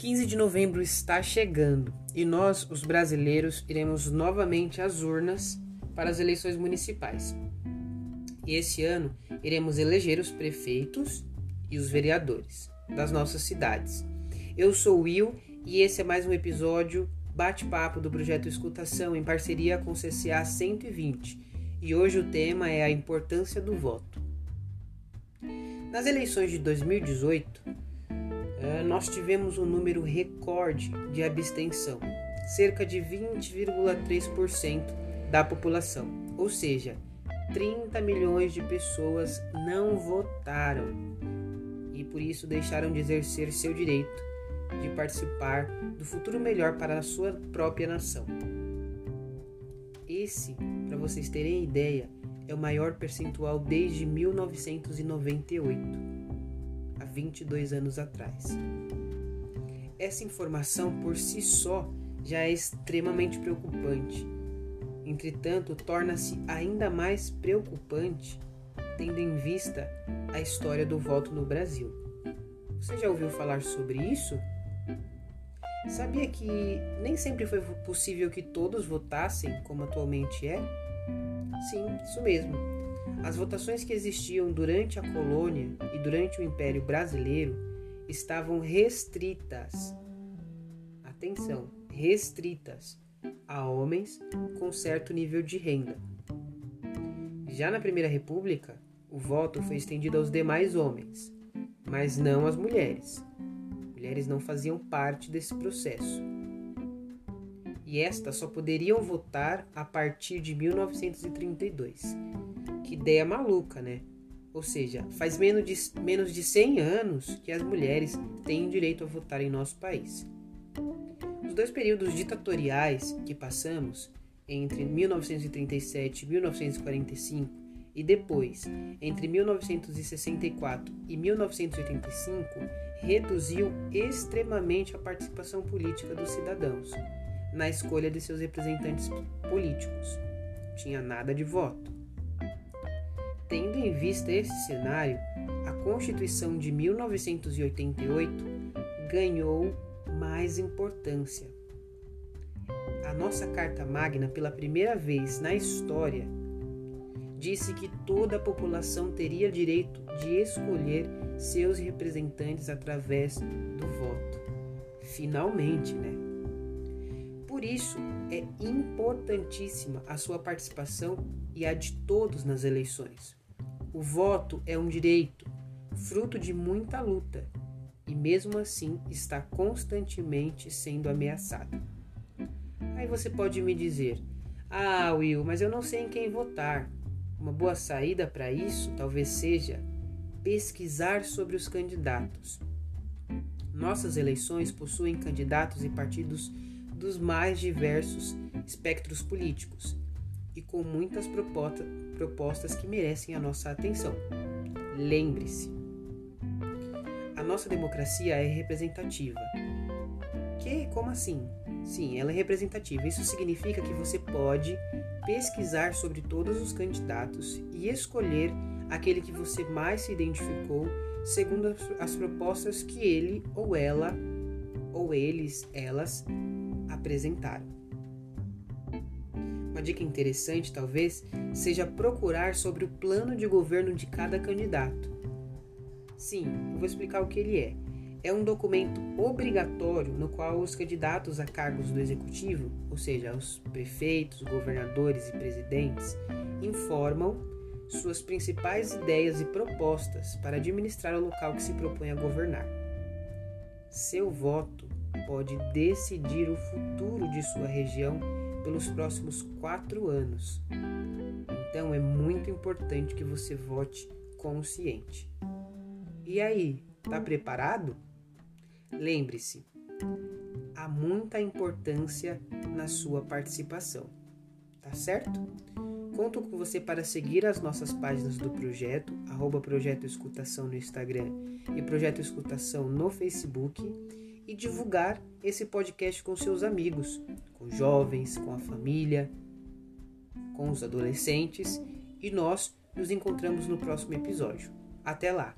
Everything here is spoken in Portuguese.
15 de novembro está chegando e nós, os brasileiros, iremos novamente às urnas para as eleições municipais. E esse ano iremos eleger os prefeitos e os vereadores das nossas cidades. Eu sou Will e esse é mais um episódio bate-papo do projeto Escutação em parceria com o CCA 120. E hoje o tema é a importância do voto. Nas eleições de 2018, eh, nós tivemos um número recorde de abstenção, cerca de 20,3% da população, ou seja, 30 milhões de pessoas não votaram e por isso deixaram de exercer seu direito de participar do futuro melhor para a sua própria nação. Esse, para vocês terem ideia, é o maior percentual desde 1998 22 anos atrás. Essa informação por si só já é extremamente preocupante. Entretanto, torna-se ainda mais preocupante tendo em vista a história do voto no Brasil. Você já ouviu falar sobre isso? Sabia que nem sempre foi possível que todos votassem como atualmente é? Sim, isso mesmo. As votações que existiam durante a colônia e durante o Império Brasileiro estavam restritas. Atenção, restritas a homens com certo nível de renda. Já na Primeira República, o voto foi estendido aos demais homens, mas não às mulheres. Mulheres não faziam parte desse processo. E estas só poderiam votar a partir de 1932 que ideia maluca, né? Ou seja, faz menos de, menos de 100 anos que as mulheres têm direito a votar em nosso país. Os dois períodos ditatoriais que passamos, entre 1937 e 1945, e depois, entre 1964 e 1985, reduziu extremamente a participação política dos cidadãos na escolha de seus representantes políticos. Tinha nada de voto. Tendo em vista esse cenário, a Constituição de 1988 ganhou mais importância. A nossa Carta Magna, pela primeira vez na história, disse que toda a população teria direito de escolher seus representantes através do voto. Finalmente, né? Por isso, é importantíssima a sua participação e a de todos nas eleições. O voto é um direito, fruto de muita luta, e mesmo assim está constantemente sendo ameaçado. Aí você pode me dizer: Ah, Will, mas eu não sei em quem votar. Uma boa saída para isso talvez seja pesquisar sobre os candidatos. Nossas eleições possuem candidatos e partidos dos mais diversos espectros políticos e com muitas propostas que merecem a nossa atenção. Lembre-se, a nossa democracia é representativa. Que? Como assim? Sim, ela é representativa. Isso significa que você pode pesquisar sobre todos os candidatos e escolher aquele que você mais se identificou segundo as propostas que ele ou ela ou eles, elas apresentaram. Uma dica interessante, talvez, seja procurar sobre o plano de governo de cada candidato. Sim, eu vou explicar o que ele é. É um documento obrigatório no qual os candidatos a cargos do executivo, ou seja, os prefeitos, governadores e presidentes, informam suas principais ideias e propostas para administrar o local que se propõe a governar. Seu voto pode decidir o futuro de sua região pelos próximos quatro anos. Então é muito importante que você vote consciente. E aí, tá preparado? Lembre-se, há muita importância na sua participação, tá certo? Conto com você para seguir as nossas páginas do projeto, arroba Projeto Escutação no Instagram e Projeto Escutação no Facebook e divulgar esse podcast com seus amigos, com jovens, com a família, com os adolescentes e nós nos encontramos no próximo episódio. Até lá!